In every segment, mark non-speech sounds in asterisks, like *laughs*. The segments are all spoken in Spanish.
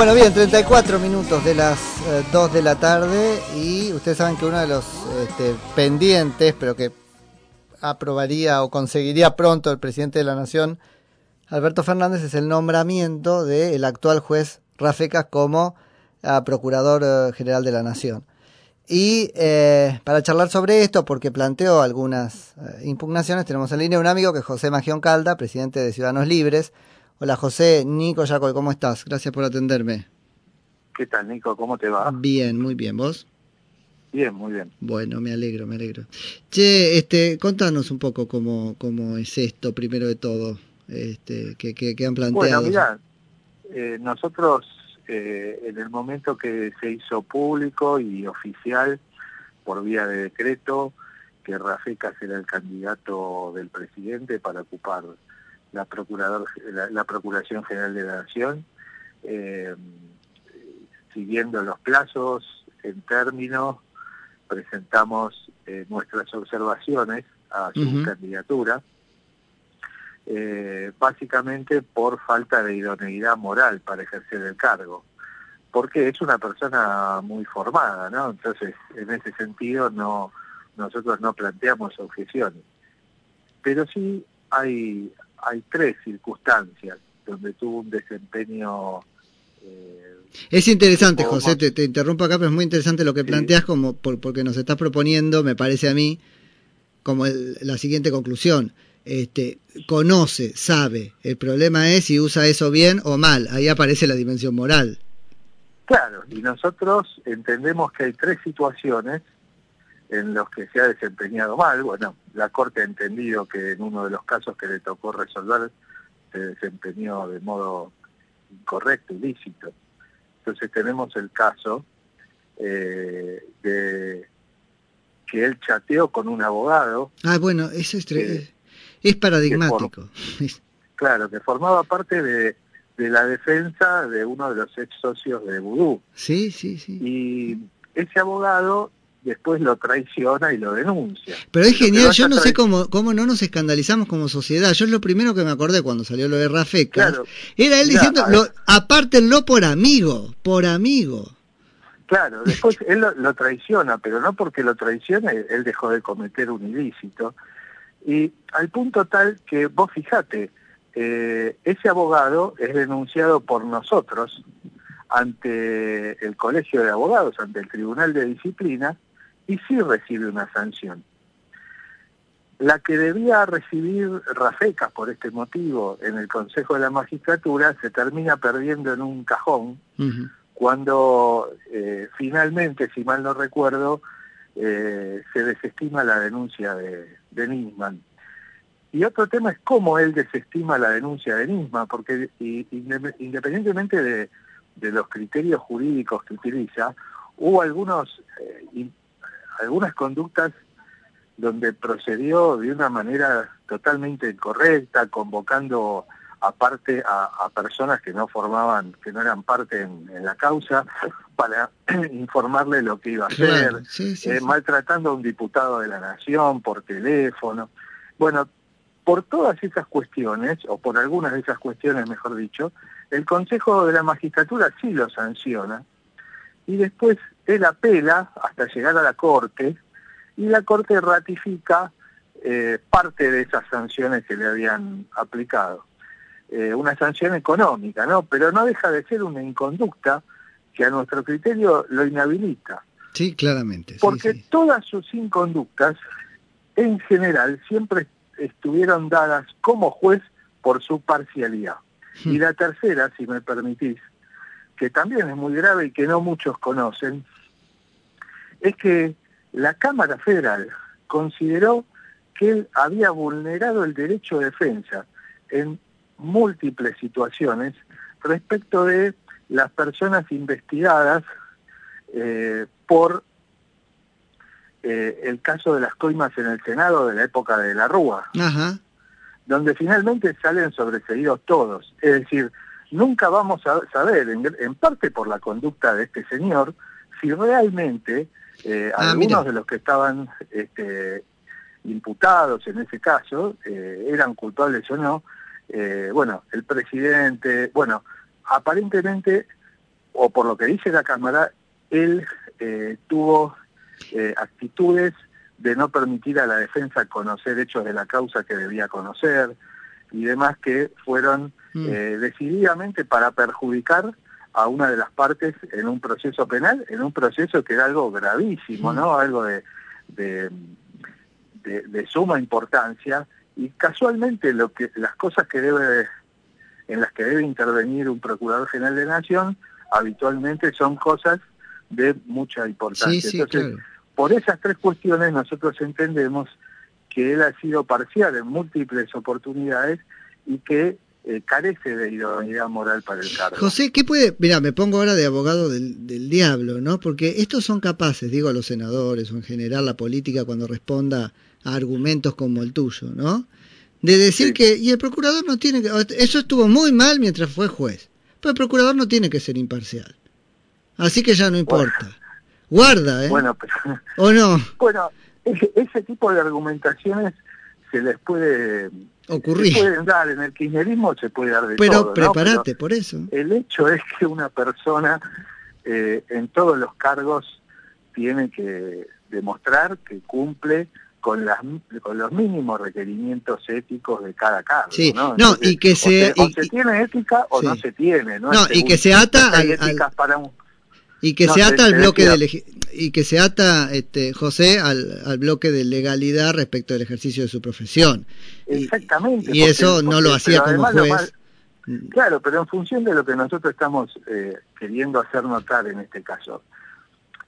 Bueno, bien, 34 minutos de las 2 de la tarde y ustedes saben que uno de los este, pendientes, pero que aprobaría o conseguiría pronto el presidente de la Nación, Alberto Fernández, es el nombramiento del actual juez Rafecas como Procurador General de la Nación. Y eh, para charlar sobre esto, porque planteó algunas eh, impugnaciones, tenemos en línea un amigo que es José Magión Calda, presidente de Ciudadanos Libres. Hola José, Nico Yacoy, ¿cómo estás? Gracias por atenderme. ¿Qué tal Nico? ¿Cómo te va? Bien, muy bien. ¿Vos? Bien, muy bien. Bueno, me alegro, me alegro. Che, este, contanos un poco cómo, cómo es esto, primero de todo, este, que, que, han planteado. Bueno, mira, eh, nosotros eh, en el momento que se hizo público y oficial por vía de decreto que Rafecas era el candidato del presidente para ocupar la, procurador, la, Procuración General de la Nación, eh, siguiendo los plazos en términos, presentamos eh, nuestras observaciones a su candidatura, eh, básicamente por falta de idoneidad moral para ejercer el cargo, porque es una persona muy formada, ¿no? Entonces, en ese sentido, no nosotros no planteamos objeciones. Pero sí hay, hay tres circunstancias donde tuvo un desempeño... Eh, es interesante, José, te, te, interrumpo acá, pero es muy interesante lo que planteas como porque nos estás proponiendo, me parece a mí, como la siguiente conclusión este, conoce, sabe. El problema es si usa eso bien o mal. Ahí aparece la dimensión moral. Claro, y nosotros entendemos que hay tres situaciones en los que se ha desempeñado mal. Bueno, la Corte ha entendido que en uno de los casos que le tocó resolver se desempeñó de modo incorrecto, ilícito. Entonces tenemos el caso eh, de que él chateó con un abogado. Ah, bueno, eso es... Es paradigmático. claro, que formaba parte de, la defensa de uno de los ex socios de Vudú. Sí, sí, sí. Y ese abogado después lo traiciona y lo denuncia. Pero es genial, yo no sé cómo, cómo no nos escandalizamos como sociedad. Yo es lo primero que me acordé cuando salió lo de Rafeca. era él diciendo, lo, apártenlo por amigo, por amigo. Claro, después *laughs* él lo, lo, traiciona, pero no porque lo traicione, él dejó de cometer un ilícito, y al punto tal que vos fijate, eh, ese abogado es denunciado por nosotros ante el Colegio de Abogados, ante el Tribunal de Disciplina, y sí recibe una sanción. La que debía recibir Rafecas por este motivo en el Consejo de la Magistratura se termina perdiendo en un cajón cuando eh, finalmente, si mal no recuerdo, eh, se desestima la denuncia de, de Nisman. Y otro tema es cómo él desestima la denuncia de Nisman, porque independientemente de, los criterios jurídicos que utiliza, hubo algunos, eh, algunas conductas donde procedió de una manera totalmente incorrecta, convocando aparte a, personas que no formaban, que no eran parte en, la causa, para *clears throat* informarle lo que iba a hacer, eh, maltratando a un diputado de la nación por teléfono. Bueno, por todas esas cuestiones, o por algunas de esas cuestiones, mejor dicho, el Consejo de la Magistratura sí lo sanciona, y después él apela hasta llegar a la Corte, y la Corte ratifica eh, parte de esas sanciones que le habían aplicado. Eh, una sanción económica, ¿no? Pero no deja de ser una inconducta que a nuestro criterio lo inhabilita. Sí, claramente. Porque todas sus inconductas, en general, siempre estuvieron dadas como juez por su parcialidad. Y hmm. la tercera, si me permitís, que también es muy grave y que no muchos conocen, es que la Cámara Federal consideró que él había vulnerado el derecho de defensa en múltiples situaciones respecto de las personas investigadas eh, por eh, el caso de las coimas en el Senado de la época de la Rúa, donde finalmente salen sobreseídos todos. Es decir, nunca vamos a saber, en, parte por la conducta de este señor, si realmente eh, ah, algunos de los que estaban este, imputados en ese caso eran culpables o no, eh, bueno, el presidente, bueno, aparentemente o por lo que dice la Cámara, él eh, tuvo eh, actitudes de no permitir a la defensa conocer hechos de la causa que debía conocer y demás que fueron mm. eh, decididamente para perjudicar a una de las partes en un proceso penal, en un proceso que era algo gravísimo, mm. ¿no? Algo de, de, de, suma importancia y casualmente lo que las cosas que debe en las que debe intervenir un procurador general de nación habitualmente son cosas de mucha importancia. Entonces, por esas tres cuestiones nosotros entendemos que él ha sido parcial en múltiples oportunidades y que eh, carece de idoneidad moral para el cargo. José, ¿qué puede...? Mira, me pongo ahora de abogado del, diablo, ¿no? Porque estos son capaces, digo a los senadores o en general la política cuando responda a argumentos como el tuyo, ¿no? De decir que... Y el procurador no tiene que... Eso estuvo muy mal mientras fue juez. Pero el procurador no tiene que ser imparcial. Así que ya no importa. Guarda, ¿eh? Bueno, pero, ¿O no? *laughs* Bueno, ese, tipo de argumentaciones se les puede ocurrir. Se pueden dar, en el kirchnerismo se puede dar de pero todo. Prepárate, pero prepárate, por eso. El hecho es que una persona eh, en todos los cargos tiene que demostrar que cumple con, las, con los mínimos requerimientos éticos de cada cargo. Sí, no, y que se, o se, tiene ética o no se tiene. No, no y que se ata al, para un, y que se ata al bloque de y que se ata este José al, al, bloque de legalidad respecto del ejercicio de su profesión. Exactamente y, eso no lo hacía como juez. claro pero en función de lo que nosotros estamos eh, queriendo hacer notar en este caso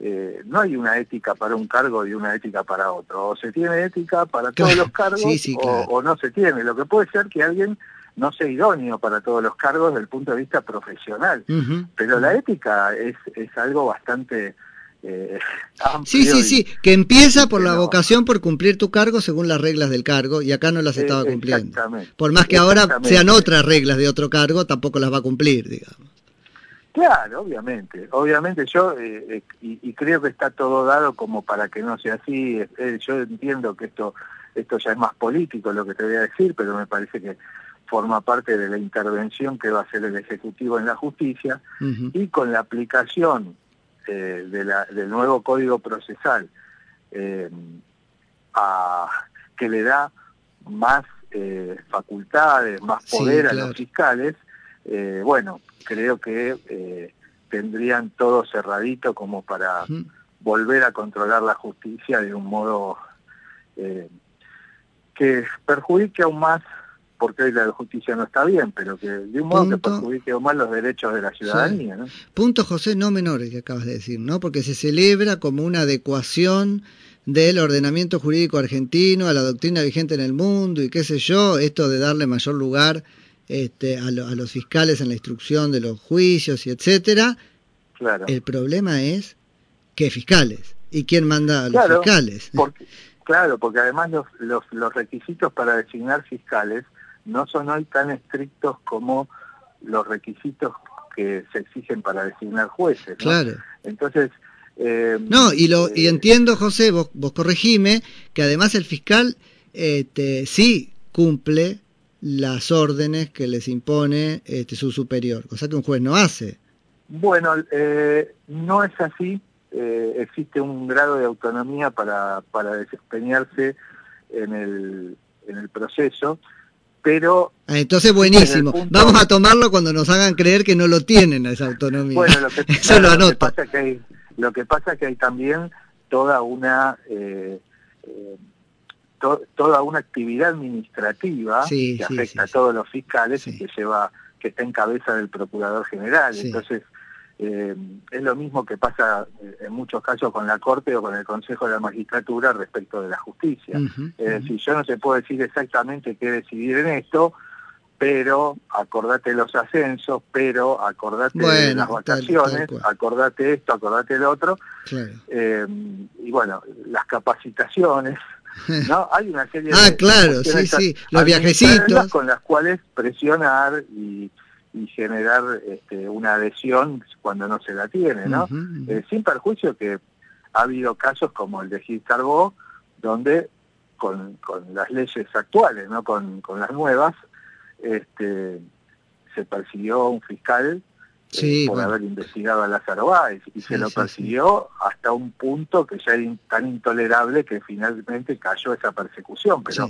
eh, no hay una ética para un cargo y una ética para otro. O se tiene ética para todos los cargos o no se tiene. Lo que puede ser que alguien no sea idóneo para todos los cargos desde el punto de vista profesional. Pero la ética es, es algo bastante eh, *laughs* Sí, sí, sí, que empieza por la vocación por cumplir tu cargo según las reglas del cargo y acá no las estaba eh, cumpliendo. Por más que ahora sean otras reglas de otro cargo, tampoco las va a cumplir, digamos. Claro, obviamente, obviamente yo, eh, eh, y, creo que está todo dado como para que no sea así, yo entiendo que esto, esto ya es más político lo que te voy a decir, pero me parece que forma parte de la intervención que va a hacer el Ejecutivo en la justicia y con la aplicación eh, del nuevo Código Procesal eh, que le da más eh, facultades, más poder a los fiscales, bueno, creo que tendrían todo cerradito como para volver a controlar la justicia de un modo que perjudique aún más porque hoy la justicia no está bien, pero que de un modo que perjudique más los derechos de la ciudadanía. ¿no? Punto, José, no menores que acabas de decir, ¿no? Porque se celebra como una adecuación del ordenamiento jurídico argentino a la doctrina vigente en el mundo y qué sé yo, esto de darle mayor lugar este, a, los fiscales en la instrucción de los juicios y etcétera. Claro. El problema es qué fiscales y quién manda a los fiscales. claro, porque además los, los, los requisitos para designar fiscales no son hoy tan estrictos como los requisitos que se exigen para designar jueces. Claro. Entonces... Eh, no, y, lo, y eh, entiendo, José, vos, vos corregime, que además el fiscal este, sí cumple las órdenes que les impone este, su superior, cosa que un juez no hace. Bueno, eh, no es así. existe un grado de autonomía para, para desempeñarse en el, en el proceso pero... Ah, entonces buenísimo. Vamos a tomarlo cuando nos hagan creer que no lo tienen esa autonomía. Bueno, lo que, *laughs* Eso lo, Lo que, pasa es que hay, lo que pasa es que hay también toda una... Eh, eh, toda una actividad administrativa que afecta a todos los fiscales y que lleva que está en cabeza del procurador general. Entonces eh, es lo mismo que pasa eh, en muchos casos con la Corte o con el Consejo de la Magistratura respecto de la justicia. es decir, yo no se puedo decir exactamente qué decidir en esto, pero acordate los ascensos, pero acordate de las vacaciones, acordate esto, acordate el otro. Eh, y bueno, las capacitaciones, *laughs* ¿no? Hay una serie ah, de... claro, sí, sí, los viajecitos. Con las cuales presionar y y generar este, una adhesión cuando no se la tiene, ¿no? Eh, sin perjuicio que ha habido casos como el de Gil Carbó, donde con, con, las leyes actuales, ¿no? Con, con las nuevas, este, se persiguió un fiscal eh, por haber investigado a Lázaro Báez y se lo persiguió hasta un punto que ya era tan intolerable que finalmente cayó esa persecución, pero,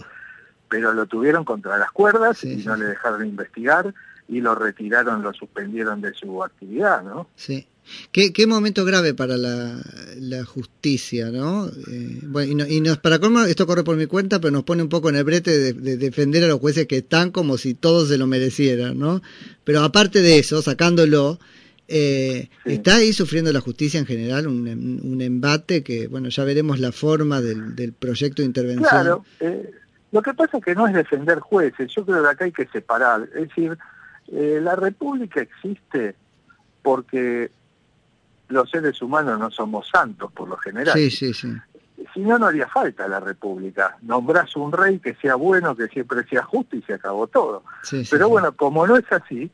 pero lo tuvieron contra las cuerdas y no le dejaron investigar y lo retiraron, lo suspendieron de su actividad, ¿no? Sí. Qué, qué momento grave para la, la justicia, ¿no? Eh, bueno, y, nos, para cómo esto corre por mi cuenta, pero nos pone un poco en el brete de, defender a los jueces que están como si todos se lo merecieran, ¿no? Pero aparte de eso, sacándolo, eh, está ahí sufriendo la justicia en general un, un, embate que, bueno, ya veremos la forma del, del proyecto de intervención. Claro, eh, lo que pasa es que no es defender jueces, yo creo que acá hay que separar, es decir, eh, la república existe porque los seres humanos no somos santos por lo general. Sí, sí, sí. Si no, no haría falta la república. Nombrás un rey que sea bueno, que siempre sea justo y se acabó todo. Pero bueno, como no es así,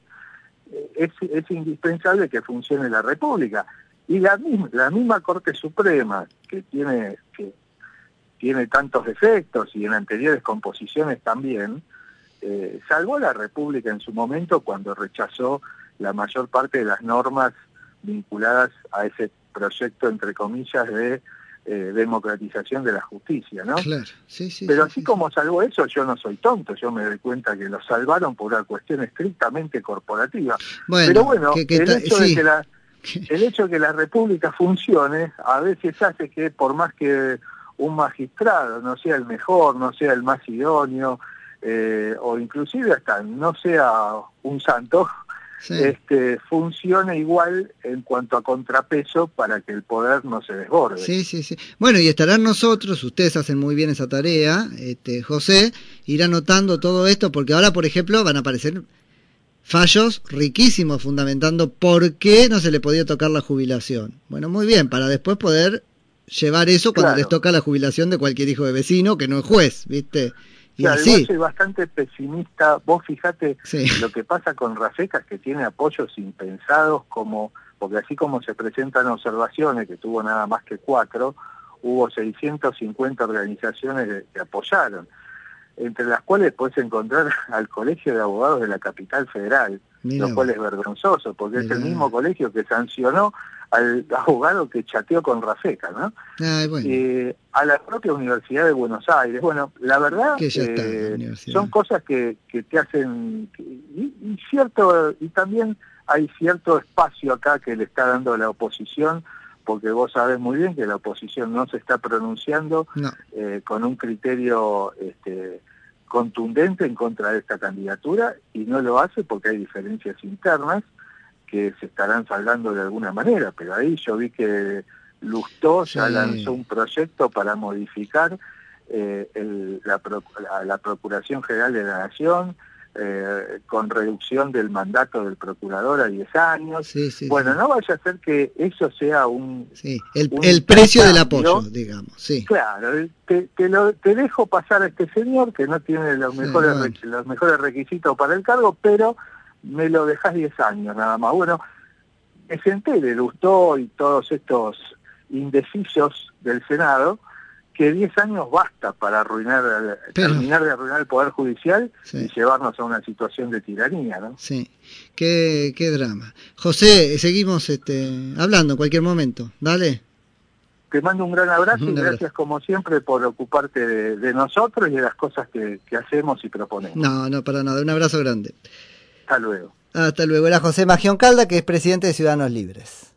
eh, es, es indispensable que funcione la república. Y la misma, la misma Corte Suprema, que tiene, que tiene tantos defectos y en anteriores composiciones también, eh, salvó la República en su momento cuando rechazó la mayor parte de las normas vinculadas a ese proyecto, entre comillas, de eh, democratización de la justicia, ¿no? Claro, sí, sí. Pero así como salvó eso, yo no soy tonto, yo me doy cuenta que lo salvaron por una cuestión estrictamente corporativa. Pero bueno, el, hecho de que la, *laughs* el hecho de que la república funcione a veces hace que por más que un magistrado no sea el mejor, no sea el más idóneo, eh, o inclusive hasta no sea un santo, este, funcione igual en cuanto a contrapeso para que el poder no se desborde. Sí, sí, sí. Bueno, y estarán nosotros, ustedes hacen muy bien esa tarea, este, José, ir anotando todo esto, porque ahora, por ejemplo, van a aparecer fallos riquísimos fundamentando por qué no se le podía tocar la jubilación. Bueno, muy bien, para después poder llevar eso cuando les toca la jubilación de cualquier hijo de vecino que no es juez, ¿viste? Claro, yo soy bastante pesimista. Vos fijate lo que pasa con Rafecas, que tiene apoyos impensados, como porque así como se presentan observaciones, que tuvo nada más que cuatro, hubo 650 organizaciones que apoyaron, entre las cuales puedes encontrar *laughs* al Colegio de Abogados de la Capital Federal, lo cual es vergonzoso, porque es el mismo colegio que sancionó al abogado que chateó con Rafeca, ¿no? Eh, a la propia Universidad de Buenos Aires. Bueno, la verdad eh, son cosas que, que te hacen y, cierto y también hay cierto espacio acá que le está dando la oposición porque vos sabés muy bien que la oposición no se está pronunciando eh, con un criterio este, contundente en contra de esta candidatura y no lo hace porque hay diferencias internas que se estarán saldando de alguna manera, pero ahí yo vi que Lustó ya lanzó un proyecto para modificar eh, la, la, Procuración General de la Nación, eh, con reducción del mandato del procurador a 10 años. bueno, no vaya a ser que eso sea un... Sí, el, precio del apoyo, digamos. Sí. Claro, te, te, dejo pasar a este señor que no tiene los mejores, los mejores requisitos para el cargo, pero me lo dejas 10 años nada más. Bueno, me senté de Lustó y todos estos indecisos del Senado, que 10 años basta para arruinar, terminar de arruinar el Poder Judicial y llevarnos a una situación de tiranía, ¿no? Sí, qué, qué drama. José, seguimos este, hablando en cualquier momento, dale. Te mando un gran abrazo y gracias como siempre por ocuparte de, nosotros y de las cosas que, que hacemos y proponemos. No, no, para nada, un abrazo grande. Hasta luego. Hasta luego. Era José Magión Calda, que es presidente de Ciudadanos Libres.